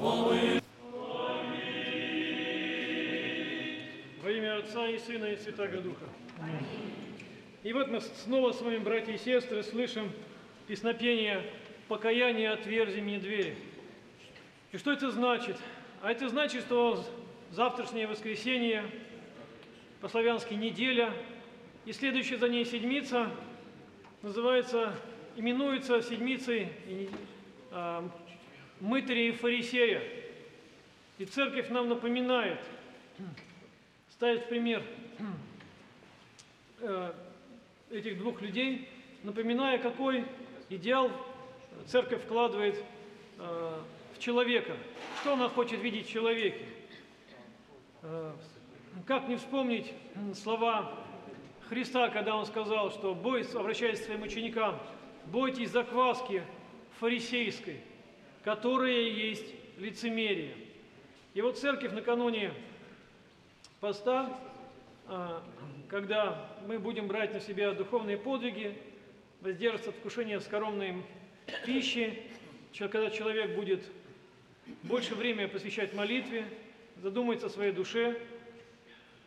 Во имя Отца и Сына и Святаго Духа. И вот мы снова с вами, братья и сестры, слышим песнопение «Покаяние отверзи мне двери». И что это значит? А это значит, что завтрашнее воскресенье, по-славянски неделя, и следующая за ней седмица называется, именуется седмицей мытаря и фарисея. И церковь нам напоминает, ставит пример э, этих двух людей, напоминая, какой идеал церковь вкладывает э, в человека, что она хочет видеть в человеке. Э, как не вспомнить слова Христа, когда Он сказал, что бойтесь, обращаясь к своим ученикам, бойтесь закваски фарисейской, которая есть лицемерие. И вот церковь накануне поста, а, когда мы будем брать на себя духовные подвиги, воздерживаться от вкушения скоромной пищи, когда человек будет больше времени посвящать молитве, задумается о своей душе.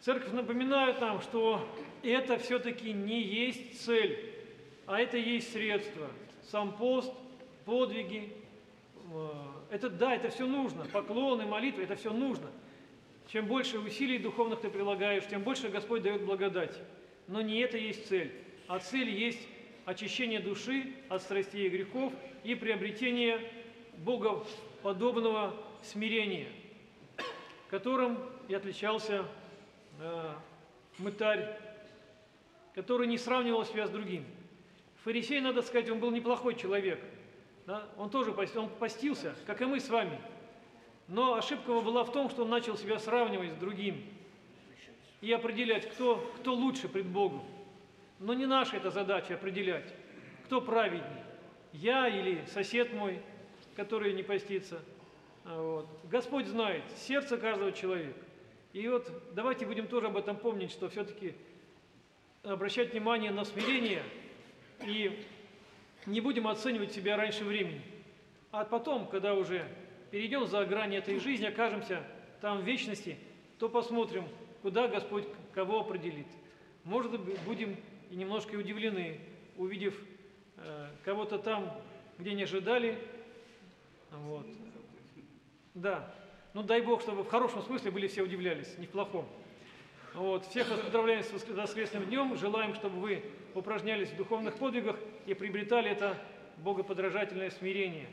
Церковь напоминает нам, что это все-таки не есть цель, а это есть средство. Сам пост, подвиги, это да, это все нужно. Поклоны, молитвы, это все нужно. Чем больше усилий духовных ты прилагаешь, тем больше Господь дает благодать. Но не это есть цель, а цель есть очищение души от страстей и грехов и приобретение богоподобного смирения, которым и отличался э, мытарь, который не сравнивал себя с другим. Фарисей, надо сказать, он был неплохой человек. Да? Он тоже он постился, как и мы с вами. Но ошибка его была в том, что он начал себя сравнивать с другим и определять, кто, кто лучше пред Богом. Но не наша эта задача определять, кто праведнее, я или сосед мой, который не постится. А вот. Господь знает сердце каждого человека. И вот давайте будем тоже об этом помнить, что все-таки обращать внимание на смирение и не будем оценивать себя раньше времени. А потом, когда уже перейдем за грани этой жизни, окажемся там в вечности, то посмотрим, куда Господь кого определит. Может быть, будем и немножко удивлены, увидев э, кого-то там, где не ожидали. Вот. Да. Ну дай Бог, чтобы в хорошем смысле были все удивлялись, не в плохом. Вот. Всех вас поздравляем с воскресным днем. Желаем, чтобы вы упражнялись в духовных подвигах и приобретали это богоподражательное смирение.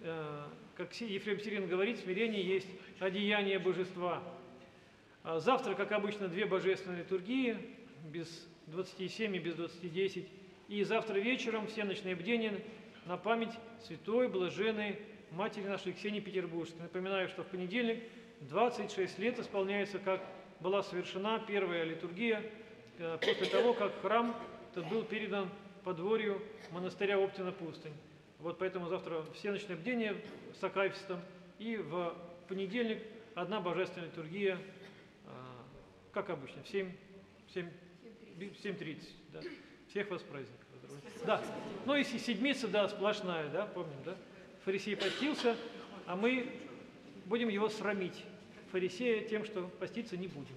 Э, как Ефрем Сирин говорит, смирение есть одеяние божества. А завтра, как обычно, две божественные литургии, без 27 и без 20.10. И завтра вечером все ночные бдения на память святой, блаженной матери нашей Ксении Петербургской. Напоминаю, что в понедельник 26 лет исполняется, как была совершена первая литургия э, после того, как храм этот был передан подворью монастыря Оптина Пустынь. Вот поэтому завтра все ночные бдения с Акафистом и в понедельник одна божественная литургия, э, как обычно, в 7, 7, 7.30. Да. Всех вас праздников. Да. Ну и седмица, да, сплошная, да, помним, да? Фарисей постился, а мы будем его срамить фарисея тем, что поститься не будем.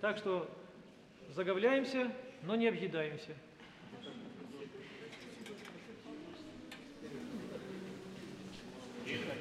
Так что заговляемся, но не объедаемся. Тихо,